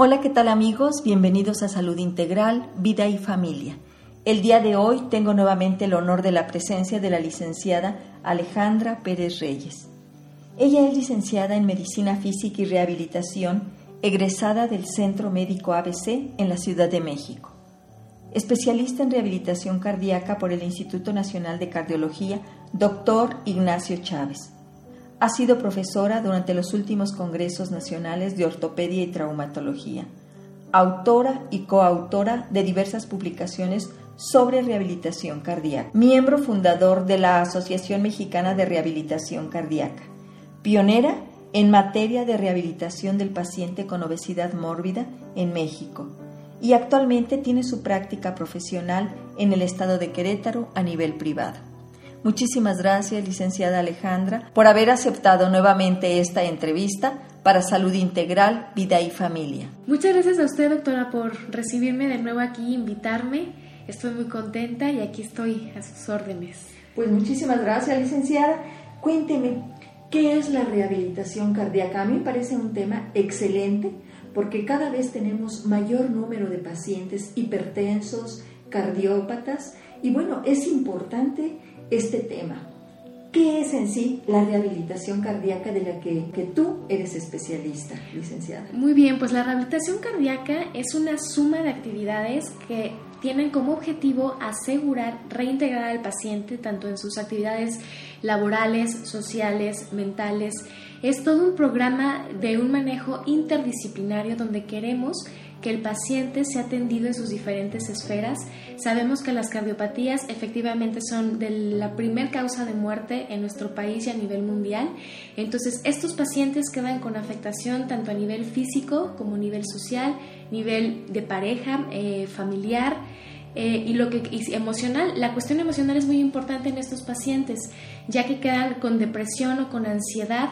Hola, ¿qué tal amigos? Bienvenidos a Salud Integral, Vida y Familia. El día de hoy tengo nuevamente el honor de la presencia de la licenciada Alejandra Pérez Reyes. Ella es licenciada en Medicina Física y Rehabilitación, egresada del Centro Médico ABC en la Ciudad de México. Especialista en rehabilitación cardíaca por el Instituto Nacional de Cardiología, doctor Ignacio Chávez ha sido profesora durante los últimos congresos nacionales de ortopedia y traumatología, autora y coautora de diversas publicaciones sobre rehabilitación cardíaca, miembro fundador de la Asociación Mexicana de Rehabilitación Cardíaca, pionera en materia de rehabilitación del paciente con obesidad mórbida en México y actualmente tiene su práctica profesional en el estado de Querétaro a nivel privado. Muchísimas gracias, licenciada Alejandra, por haber aceptado nuevamente esta entrevista para Salud Integral, Vida y Familia. Muchas gracias a usted, doctora, por recibirme de nuevo aquí, invitarme. Estoy muy contenta y aquí estoy a sus órdenes. Pues muchísimas gracias, licenciada. Cuénteme, ¿qué es la rehabilitación cardíaca? A mí me parece un tema excelente porque cada vez tenemos mayor número de pacientes hipertensos, cardiópatas y bueno, es importante este tema. ¿Qué es en sí la rehabilitación cardíaca de la que, que, tú eres especialista, licenciada? Muy bien, pues la rehabilitación cardíaca es una suma de actividades que tienen como objetivo asegurar reintegrar al paciente tanto en sus actividades laborales, sociales, mentales. Es todo un programa de un manejo interdisciplinario donde queremos que el paciente se ha atendido en sus diferentes esferas. Sabemos que las cardiopatías efectivamente son de la primer causa de muerte en nuestro país y a nivel mundial. Entonces, estos pacientes quedan con afectación tanto a nivel físico como a nivel social, nivel de pareja, eh, familiar. Eh, y lo que y emocional, la cuestión emocional es muy importante en estos pacientes, ya que quedan con depresión o con ansiedad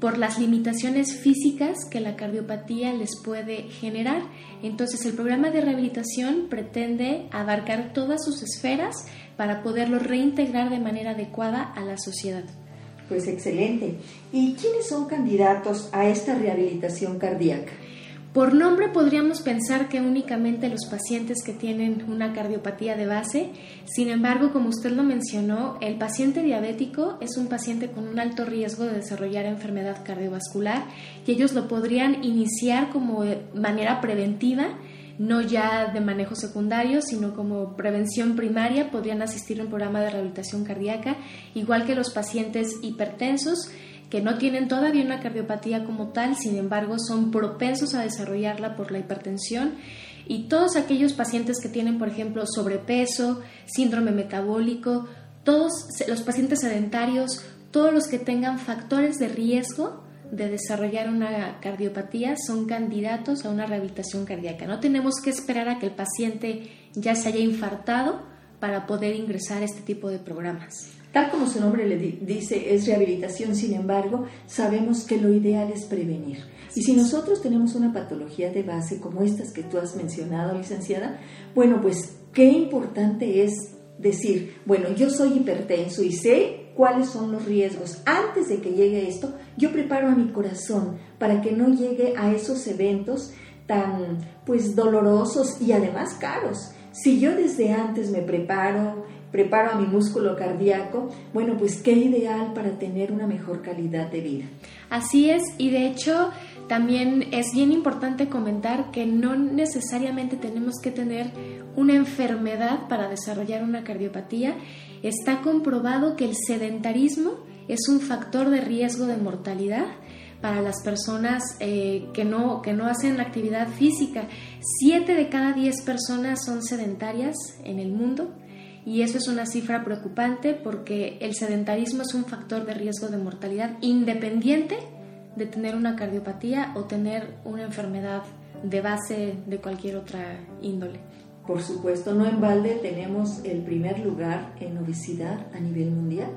por las limitaciones físicas que la cardiopatía les puede generar. Entonces el programa de rehabilitación pretende abarcar todas sus esferas para poderlo reintegrar de manera adecuada a la sociedad. Pues excelente. ¿Y quiénes son candidatos a esta rehabilitación cardíaca? Por nombre podríamos pensar que únicamente los pacientes que tienen una cardiopatía de base, sin embargo, como usted lo mencionó, el paciente diabético es un paciente con un alto riesgo de desarrollar enfermedad cardiovascular y ellos lo podrían iniciar como manera preventiva no ya de manejo secundario, sino como prevención primaria, podrían asistir a un programa de rehabilitación cardíaca, igual que los pacientes hipertensos que no tienen todavía una cardiopatía como tal, sin embargo son propensos a desarrollarla por la hipertensión y todos aquellos pacientes que tienen, por ejemplo, sobrepeso, síndrome metabólico, todos los pacientes sedentarios, todos los que tengan factores de riesgo de desarrollar una cardiopatía son candidatos a una rehabilitación cardíaca. No tenemos que esperar a que el paciente ya se haya infartado para poder ingresar a este tipo de programas. Tal como su nombre le dice, es rehabilitación, sin embargo, sabemos que lo ideal es prevenir. Y si nosotros tenemos una patología de base como estas que tú has mencionado, licenciada, bueno, pues qué importante es decir, bueno, yo soy hipertenso y sé cuáles son los riesgos. Antes de que llegue esto, yo preparo a mi corazón para que no llegue a esos eventos tan pues dolorosos y además caros. Si yo desde antes me preparo, preparo a mi músculo cardíaco, bueno, pues qué ideal para tener una mejor calidad de vida. Así es, y de hecho también es bien importante comentar que no necesariamente tenemos que tener una enfermedad para desarrollar una cardiopatía. Está comprobado que el sedentarismo es un factor de riesgo de mortalidad para las personas eh, que, no, que no hacen actividad física. Siete de cada diez personas son sedentarias en el mundo y eso es una cifra preocupante porque el sedentarismo es un factor de riesgo de mortalidad independiente de tener una cardiopatía o tener una enfermedad de base de cualquier otra índole. Por supuesto, no en balde tenemos el primer lugar en obesidad a nivel mundial.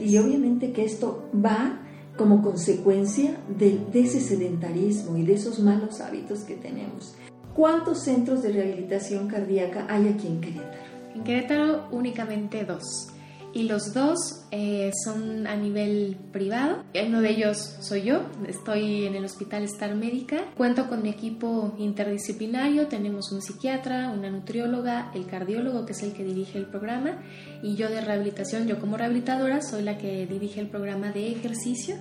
Y obviamente que esto va como consecuencia de, de, ese sedentarismo y de esos malos hábitos que tenemos. ¿Cuántos centros de rehabilitación cardíaca hay aquí en Querétaro? En Querétaro únicamente dos. y los dos eh, son a nivel privado. Uno de ellos soy yo, estoy en el Hospital Star Médica. Cuento con mi equipo interdisciplinario, tenemos un psiquiatra, una nutrióloga, el cardiólogo que es el que dirige el programa y yo de rehabilitación, yo como rehabilitadora soy la que dirige el programa de ejercicio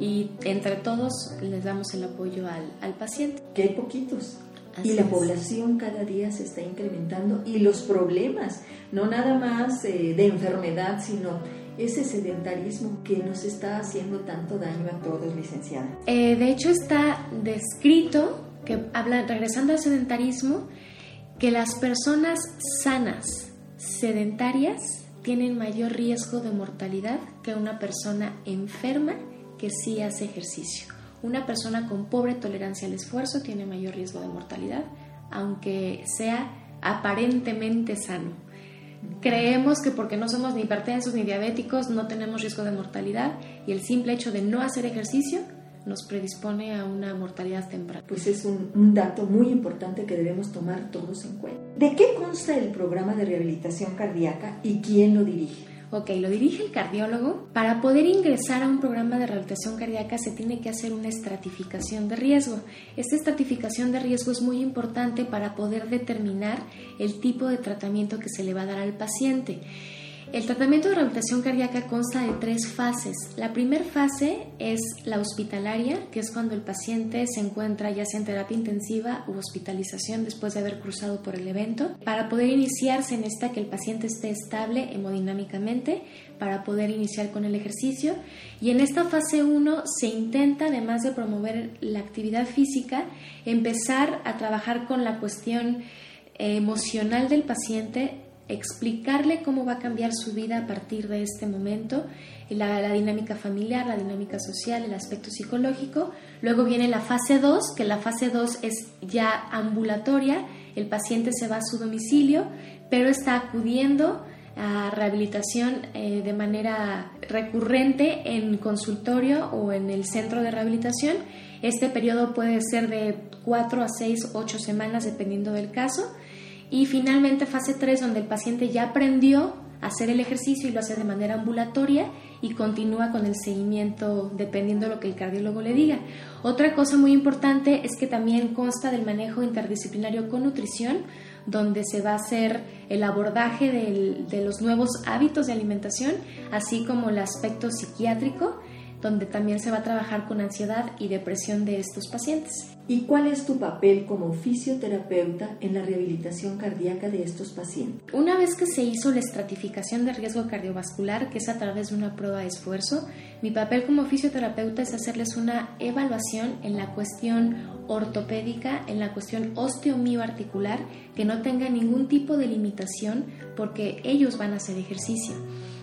y entre todos les damos el apoyo al, al paciente. Qué poquitos y la población cada día se está incrementando y los problemas, no nada más eh, de enfermedad, sino ese sedentarismo que nos está haciendo tanto daño a todos, licenciada. Eh, de hecho está descrito, que habla, regresando al sedentarismo, que las personas sanas, sedentarias, tienen mayor riesgo de mortalidad que una persona enferma que sí hace ejercicio. Una persona con pobre tolerancia al esfuerzo tiene mayor riesgo de mortalidad, aunque sea aparentemente sano. Creemos que porque no somos ni hipertensos ni diabéticos no tenemos riesgo de mortalidad y el simple hecho de no hacer ejercicio nos predispone a una mortalidad temprana. Pues es un, un, dato muy importante que debemos tomar todos en cuenta. ¿De qué consta el programa de rehabilitación cardíaca y quién lo dirige? Ok, lo dirige el cardiólogo. Para poder ingresar a un programa de rehabilitación cardíaca se tiene que hacer una estratificación de riesgo. Esta estratificación de riesgo es muy importante para poder determinar el tipo de tratamiento que se le va a dar al paciente. El tratamiento de rehabilitación cardíaca consta de tres fases. La primera fase es la hospitalaria, que es cuando el paciente se encuentra ya sea en terapia intensiva u hospitalización después de haber cruzado por el evento. Para poder iniciarse en esta que el paciente esté estable hemodinámicamente, para poder iniciar con el ejercicio. Y en esta fase 1 se intenta, además de promover la actividad física, empezar a trabajar con la cuestión emocional del paciente explicarle cómo va a cambiar su vida a partir de este momento, la, dinámica familiar, la dinámica social, el aspecto psicológico. Luego viene la fase 2, que la fase 2 es ya ambulatoria, el paciente se va a su domicilio, pero está acudiendo a rehabilitación eh, de manera recurrente en consultorio o en el centro de rehabilitación. Este periodo puede ser de 4 a 6, 8 semanas dependiendo del caso y finalmente fase 3 donde el paciente ya aprendió a hacer el ejercicio y lo hace de manera ambulatoria y continúa con el seguimiento dependiendo de lo que el cardiólogo le diga. Otra cosa muy importante es que también consta del manejo interdisciplinario con nutrición, donde se va a hacer el abordaje de los nuevos hábitos de alimentación, así como el aspecto psiquiátrico donde también se va a trabajar con ansiedad y depresión de estos pacientes. ¿Y cuál es tu papel como fisioterapeuta en la rehabilitación cardíaca de estos pacientes? Una vez que se hizo la estratificación de riesgo cardiovascular, que es a través de una prueba de esfuerzo, mi papel como fisioterapeuta es hacerles una evaluación en la cuestión ortopédica, en la cuestión osteomioarticular, que no tenga ningún tipo de limitación porque ellos van a hacer ejercicio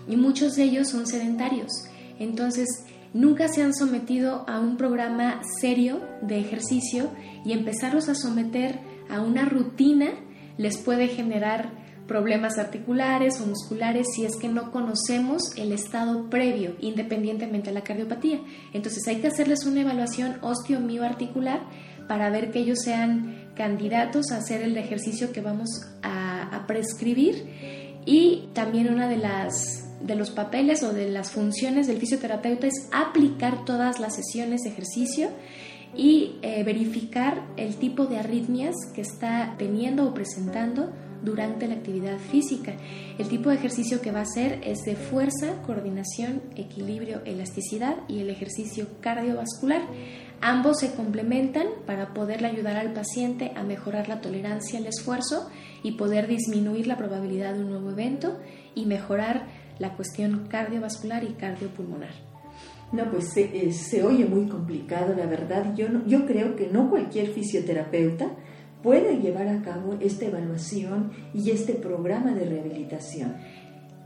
y muchos de ellos son sedentarios. Entonces, nunca se han sometido a un programa serio de ejercicio y empezarlos a someter a una rutina les puede generar problemas articulares o musculares si es que no conocemos el estado previo, independientemente de la cardiopatía. Entonces hay que hacerles una evaluación osteomioarticular para ver que ellos sean candidatos a hacer el ejercicio que vamos a, a prescribir y también una de las de los papeles o de las funciones del fisioterapeuta es aplicar todas las sesiones de ejercicio y eh, verificar el tipo de arritmias que está teniendo o presentando durante la actividad física. El tipo de ejercicio que va a hacer es de fuerza, coordinación, equilibrio, elasticidad y el ejercicio cardiovascular. Ambos se complementan para poderle ayudar al paciente a mejorar la tolerancia al esfuerzo y poder disminuir la probabilidad de un nuevo evento y mejorar la cuestión cardiovascular y cardiopulmonar. No, pues se, se oye muy complicado, la verdad. Yo, yo creo que no cualquier fisioterapeuta puede llevar a cabo esta evaluación y este programa de rehabilitación.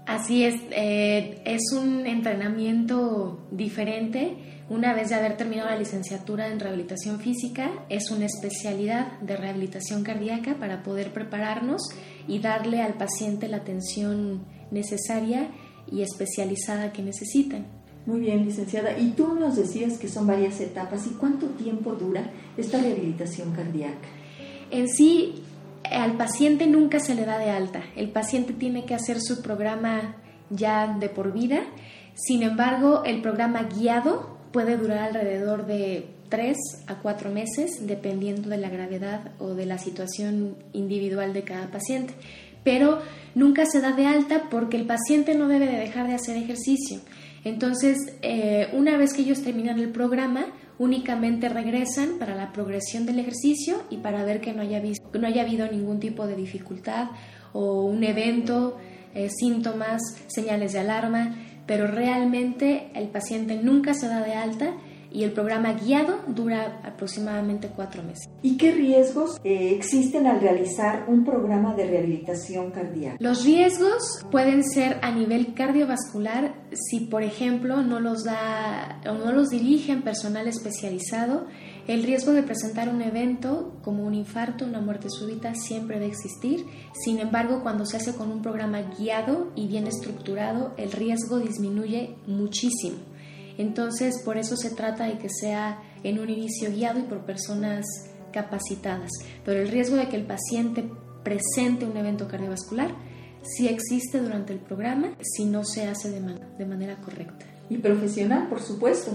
Así es, eh, es un entrenamiento diferente. Una vez de haber terminado la licenciatura en rehabilitación física, es una especialidad de rehabilitación cardíaca para poder prepararnos y darle al paciente la atención necesaria y especializada que necesitan. Muy bien, licenciada. Y tú nos decías que son varias etapas. ¿Y cuánto tiempo dura esta rehabilitación cardíaca? En sí, al paciente nunca se le da de alta. El paciente tiene que hacer su programa ya de por vida. Sin embargo, el programa guiado puede durar alrededor de tres a cuatro meses, dependiendo de la gravedad o de la situación individual de cada paciente. Pero nunca se da de alta porque el paciente no debe de dejar de hacer ejercicio. Entonces, eh, una vez que ellos terminan el programa, únicamente regresan para la progresión del ejercicio y para ver que no haya, no haya habido ningún tipo de dificultad o un evento, eh, síntomas, señales de alarma, pero realmente el paciente nunca se da de alta y el programa guiado dura aproximadamente cuatro meses. ¿Y qué riesgos eh, existen al realizar un programa de rehabilitación cardíaca? Los riesgos pueden ser a nivel cardiovascular si, por ejemplo, no los da o no los dirigen personal especializado. El riesgo de presentar un evento como un infarto, una muerte súbita, siempre debe existir. Sin embargo, cuando se hace con un programa guiado y bien estructurado, el riesgo disminuye muchísimo. Entonces, por eso se trata de que sea en un inicio guiado y por personas capacitadas. Pero el riesgo de que el paciente presente un evento cardiovascular sí existe durante el programa si no se hace de, manera correcta y profesional, por supuesto.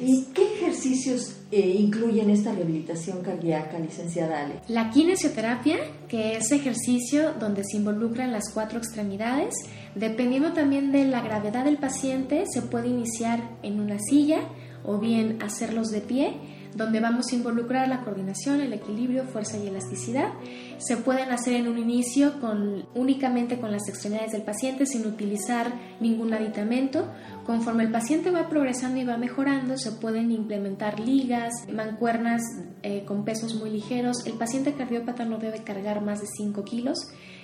¿Y qué ejercicios eh, incluyen esta rehabilitación cardíaca, licenciada Ale? La kinesioterapia, que es ejercicio donde se involucran las cuatro extremidades, dependiendo también de la gravedad del paciente, se puede iniciar en una silla o bien hacerlos de pie donde vamos a involucrar la coordinación, el equilibrio, fuerza y elasticidad. Se pueden hacer en un inicio con, únicamente con las extremidades del paciente sin utilizar ningún aditamento. Conforme el paciente va progresando y va mejorando, se pueden implementar ligas, mancuernas eh, con pesos muy ligeros. El paciente cardiópata no debe cargar más de 5 kilos.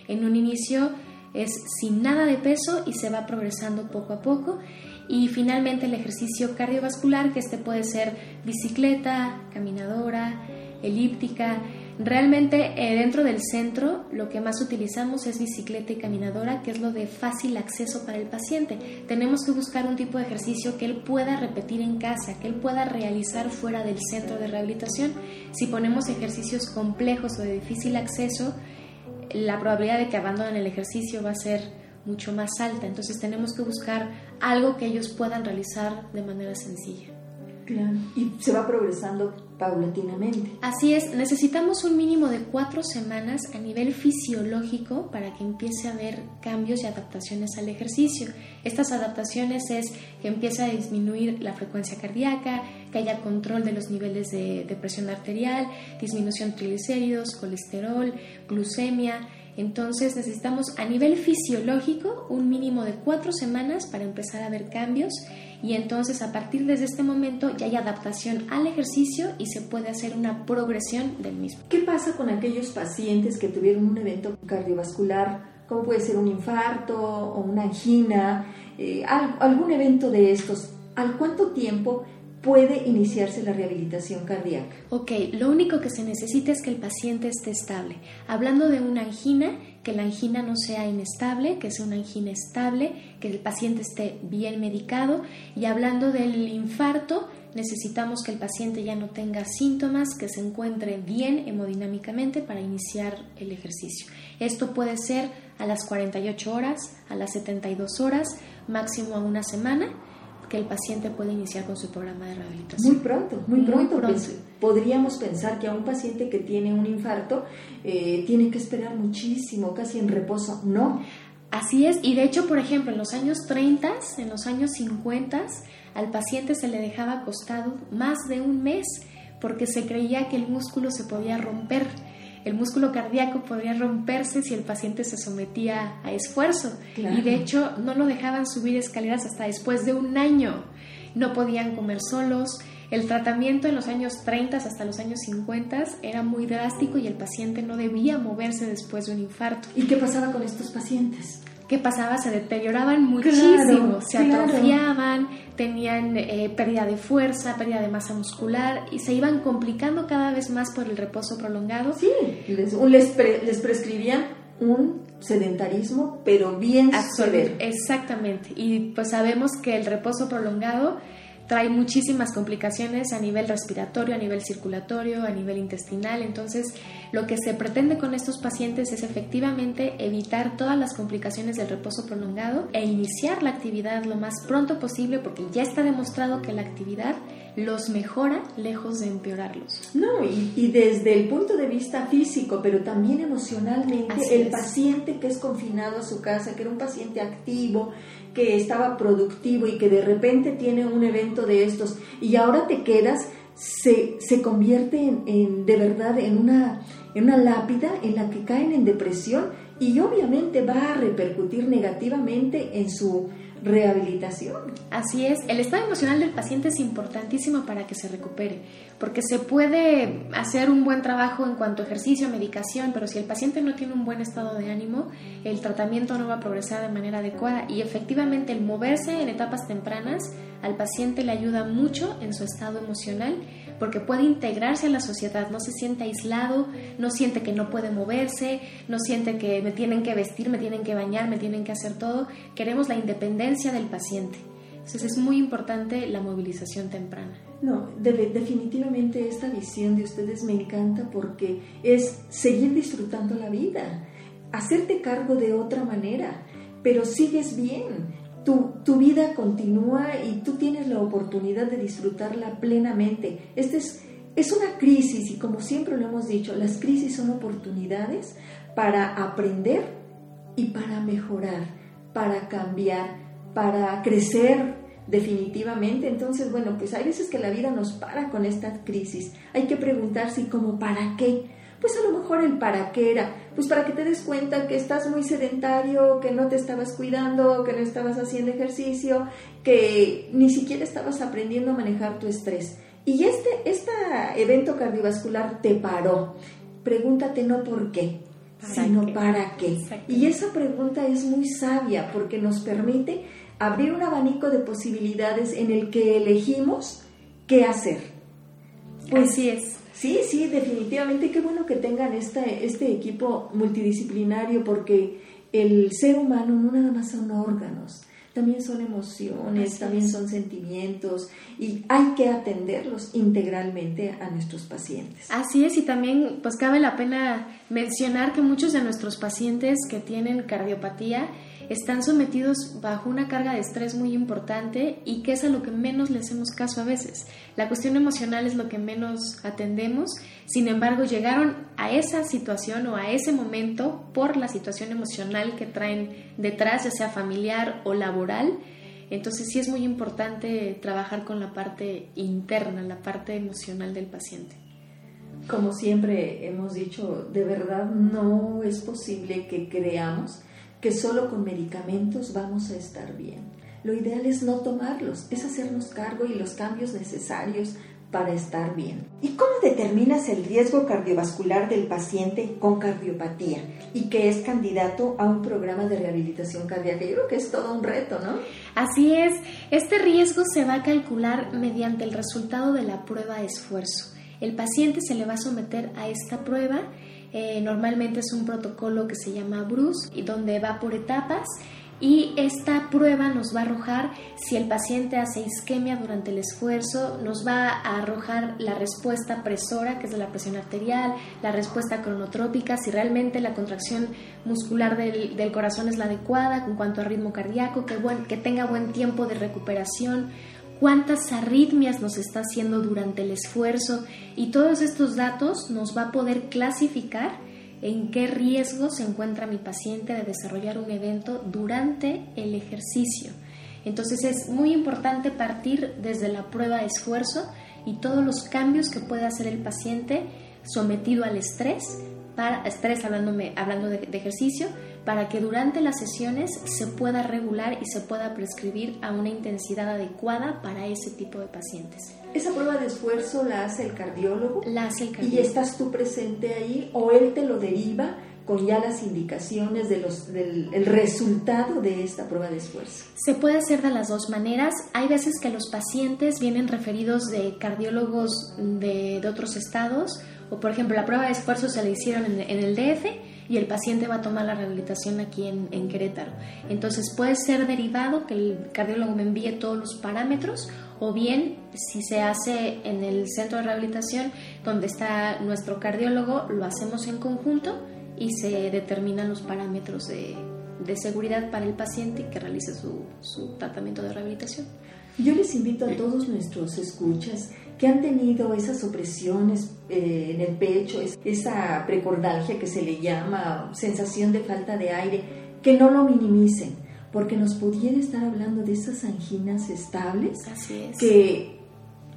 En un inicio es sin nada de peso y se va progresando poco a poco y finalmente el ejercicio cardiovascular, que este puede ser bicicleta, caminadora, elíptica. Realmente eh, dentro del centro lo que más utilizamos es bicicleta y caminadora, que es lo de fácil acceso para el paciente. Tenemos que buscar un tipo de ejercicio que él pueda repetir en casa, que él pueda realizar fuera del centro de rehabilitación. Si ponemos ejercicios complejos o de difícil acceso, la probabilidad de que abandonen el ejercicio va a ser mucho más alta. Entonces tenemos que buscar algo que ellos puedan realizar de manera sencilla. Claro, y se va progresando paulatinamente. Así es, necesitamos un mínimo de cuatro semanas a nivel fisiológico para que empiece a haber cambios y adaptaciones al ejercicio. Estas adaptaciones es que empiece a disminuir la frecuencia cardíaca, que haya control de los niveles de, de presión arterial, disminución de triglicéridos, colesterol, glucemia, entonces necesitamos a nivel fisiológico un mínimo de cuatro semanas para empezar a ver cambios y entonces a partir de este momento ya hay adaptación al ejercicio y se puede hacer una progresión del mismo. ¿Qué pasa con aquellos pacientes que tuvieron un evento cardiovascular, como puede ser un infarto o una angina, eh, algún evento de estos? ¿Al cuánto tiempo puede iniciarse la rehabilitación cardíaca. Ok, lo único que se necesita es que el paciente esté estable. Hablando de una angina, que la angina no sea inestable, que sea una angina estable, que el paciente esté bien medicado. Y hablando del infarto, necesitamos que el paciente ya no tenga síntomas, que se encuentre bien hemodinámicamente para iniciar el ejercicio. Esto puede ser a las 48 horas, a las 72 horas, máximo a una semana que el paciente puede iniciar con su programa de rehabilitación. Muy pronto, muy, pronto. podríamos pensar que a un paciente que tiene un infarto eh, tiene que esperar muchísimo, casi en reposo. No. Así es, y de hecho, por ejemplo, en los años 30, en los años 50, al paciente se le dejaba acostado más de un mes porque se creía que el músculo se podía romper el músculo cardíaco podría romperse si el paciente se sometía a esfuerzo. Y de hecho no lo dejaban subir escaleras hasta después de un año. No podían comer solos. El tratamiento en los años 30 hasta los años 50 era muy drástico y el paciente no debía moverse después de un infarto. ¿Y qué pasaba con estos pacientes? ¿Qué pasaba? Se deterioraban muchísimo, se atrofiaban, tenían eh, pérdida de fuerza, pérdida de masa muscular y se iban complicando cada vez más por el reposo prolongado. Sí, les, les, prescribían un sedentarismo, pero bien severo. Exactamente, y pues sabemos que el reposo prolongado trae muchísimas complicaciones a nivel respiratorio, a nivel circulatorio, a nivel intestinal. Entonces, lo que se pretende con estos pacientes es efectivamente evitar todas las complicaciones del reposo prolongado e iniciar la actividad lo más pronto posible porque ya está demostrado que la actividad los mejora lejos de empeorarlos. No, y, desde el punto de vista físico, pero también emocionalmente, el paciente que es confinado a su casa, que era un paciente activo, que estaba productivo y que de repente tiene un evento de estos y ahora te quedas, se, se convierte en, de verdad en una, en una lápida en la que caen en depresión y obviamente va a repercutir negativamente en su rehabilitación. Así es, el estado emocional del paciente es importantísimo para que se recupere, porque se puede hacer un buen trabajo en cuanto a ejercicio, medicación, pero si el paciente no tiene un buen estado de ánimo, el tratamiento no va a progresar de manera adecuada y efectivamente el moverse en etapas tempranas al paciente le ayuda mucho en su estado emocional porque puede integrarse a la sociedad, no se siente aislado, no siente que no puede moverse, no siente que me tienen que vestir, me tienen que bañar, me tienen que hacer todo. Queremos la independencia del paciente. Entonces es muy importante la movilización temprana. No, definitivamente esta visión de ustedes me encanta porque es seguir disfrutando la vida, hacerte cargo de otra manera, pero sigues bien, tu, vida continúa y tú tienes la oportunidad de disfrutarla plenamente. Este es, es una crisis y como siempre lo hemos dicho, las crisis son oportunidades para aprender y para mejorar, para cambiar, para crecer definitivamente. Entonces, bueno, pues hay veces que la vida nos para con esta crisis. Hay que preguntarse como para qué pues a lo mejor el para qué era, pues para que te des cuenta que estás muy sedentario, que no te estabas cuidando, que no estabas haciendo ejercicio, que ni siquiera estabas aprendiendo a manejar tu estrés. Y este, este evento cardiovascular te paró. Pregúntate no por qué, sino para qué. Y esa pregunta es muy sabia porque nos permite abrir un abanico de posibilidades en el que elegimos qué hacer. Pues, Así es. Sí, sí, definitivamente. Qué bueno que tengan este, este equipo multidisciplinario porque el ser humano no nada más son órganos, también son emociones, también son sentimientos y hay que atenderlos integralmente a nuestros pacientes. Así es, y también pues cabe la pena mencionar que muchos de nuestros pacientes que tienen cardiopatía están sometidos bajo una carga de estrés muy importante y que es a lo que menos le hacemos caso a veces. La cuestión emocional es lo que menos atendemos, sin embargo llegaron a esa situación o a ese momento por la situación emocional que traen detrás, ya sea familiar o laboral. Entonces sí es muy importante trabajar con la parte interna, la parte emocional del paciente. Como siempre hemos dicho, de verdad no es posible que creamos que solo con medicamentos vamos a estar bien. Lo ideal es no tomarlos, es hacernos cargo y los cambios necesarios para estar bien. ¿Y cómo determinas el riesgo cardiovascular del paciente con cardiopatía y que es candidato a un programa de rehabilitación cardíaca? Yo creo que es todo un reto, ¿no? Así es, este riesgo se va a calcular mediante el resultado de la prueba de esfuerzo. El paciente se le va a someter a esta prueba eh, normalmente es un protocolo que se llama BRUCE y donde va por etapas y esta prueba nos va a arrojar si el paciente hace isquemia durante el esfuerzo, nos va a arrojar la respuesta presora, que es de la presión arterial, la respuesta cronotrópica, si realmente la contracción muscular del, corazón es la adecuada en cuanto a ritmo cardíaco, que, buen, que tenga buen tiempo de recuperación cuántas arritmias nos está haciendo durante el esfuerzo y todos estos datos nos va a poder clasificar en qué riesgo se encuentra mi paciente de desarrollar un evento durante el ejercicio. Entonces es muy importante partir desde la prueba de esfuerzo y todos los cambios que puede hacer el paciente sometido al estrés, para estrés hablándome, hablando de ejercicio, para que durante las sesiones se pueda regular y se pueda prescribir a una intensidad adecuada para ese tipo de pacientes. ¿Esa prueba de esfuerzo la hace el cardiólogo? La hace el cardiólogo. ¿Y estás tú presente ahí o él te lo deriva con ya las indicaciones de los, del el resultado de esta prueba de esfuerzo? Se puede hacer de las dos maneras. Hay veces que los pacientes vienen referidos de cardiólogos de, de otros estados o por ejemplo la prueba de esfuerzo se la hicieron en, en el DF y el paciente va a tomar la rehabilitación aquí en, Querétaro. Entonces puede ser derivado que el cardiólogo me envíe todos los parámetros o bien si se hace en el centro de rehabilitación donde está nuestro cardiólogo, lo hacemos en conjunto y se determinan los parámetros de, seguridad para el paciente que realice su, su tratamiento de rehabilitación. Yo les invito a todos nuestros escuchas que han tenido esas opresiones eh, en el pecho, esa precordalgia que se le llama, sensación de falta de aire, que no lo minimicen, porque nos pudiera estar hablando de esas anginas estables, Así es. que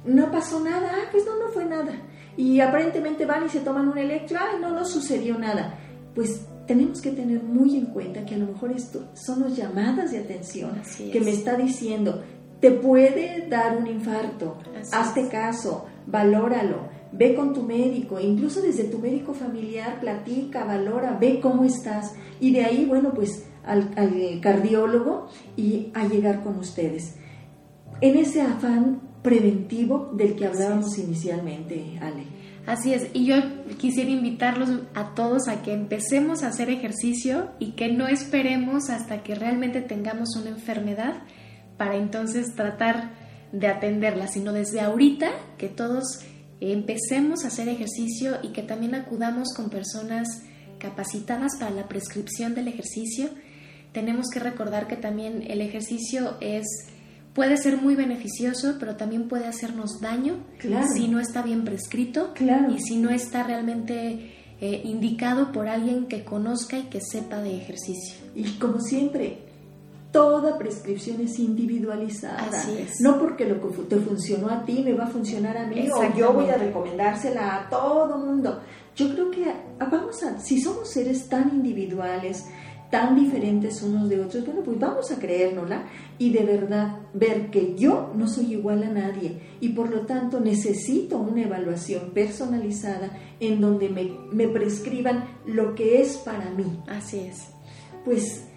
no pasó nada, ah, pues no, no fue nada. Y aparentemente van y se toman un electro, ay, no, no sucedió nada. Pues tenemos que tener muy en cuenta que a lo mejor esto son las llamadas de atención que me está diciendo, te puede dar un infarto, hazte caso, valóralo, ve con tu médico, incluso desde tu médico familiar, platica, valora, ve cómo estás. Y de ahí, bueno, pues al, cardiólogo y a llegar con ustedes. En ese afán preventivo del que hablábamos inicialmente, Ale. Así es, y yo quisiera invitarlos a todos a que empecemos a hacer ejercicio y que no esperemos hasta que realmente tengamos una enfermedad para entonces tratar de atenderla, sino desde ahorita que todos empecemos a hacer ejercicio y que también acudamos con personas capacitadas para la prescripción del ejercicio. Tenemos que recordar que también el ejercicio es puede ser muy beneficioso, pero también puede hacernos daño si no está bien prescrito y si no está realmente eh, indicado por alguien que conozca y que sepa de ejercicio. Y como siempre, toda prescripción es individualizada. No porque lo que te funcionó a ti me va a funcionar a mí o yo voy a recomendársela a todo mundo. Yo creo que ah, vamos a, si somos seres tan individuales, tan diferentes unos de otros, bueno, pues vamos a creérnosla y de verdad ver que yo no soy igual a nadie y por lo tanto necesito una evaluación personalizada en donde me, me prescriban lo que es para mí. Así es. Pues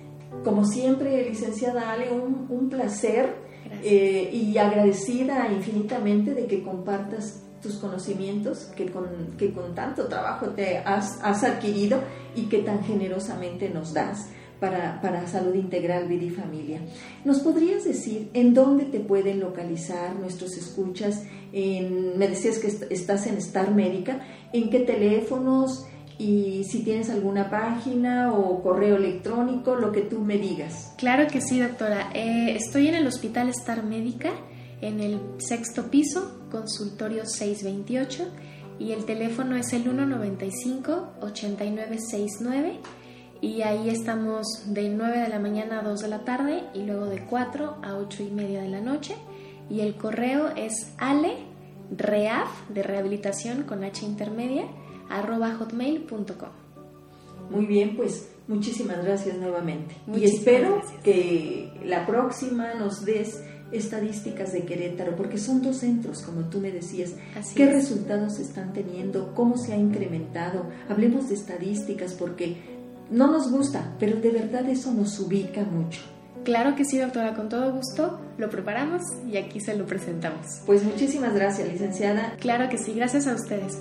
como siempre, licenciada Ale, un, placer eh, y agradecida infinitamente de que compartas tus conocimientos que con, que con tanto trabajo te has, adquirido y que tan generosamente nos das para, para, Salud Integral, Vida y Familia. ¿Nos podrías decir en dónde te pueden localizar nuestros escuchas? En, me decías que estás en Star Médica. ¿En qué teléfonos? Y si tienes alguna página o correo electrónico, lo que tú me digas. Claro que sí, doctora. Eh, estoy en el Hospital Star Médica, en el sexto piso, consultorio 628, y el teléfono es el 195-8969, y ahí estamos de 9 de la mañana a 2 de la tarde, y luego de 4 a 8 y media de la noche, y el correo es ale, reaf, de rehabilitación con H intermedia, hotmail.com. Muy bien, pues muchísimas gracias nuevamente. y espero que la próxima nos des estadísticas de Querétaro, porque son dos centros, como tú me decías. ¿Qué resultados están teniendo? ¿Cómo se ha incrementado? Hablemos de estadísticas, porque no nos gusta, pero de verdad eso nos ubica mucho. Claro que sí, doctora, con todo gusto lo preparamos y aquí se lo presentamos. Pues muchísimas gracias, licenciada. Claro que sí, gracias a ustedes.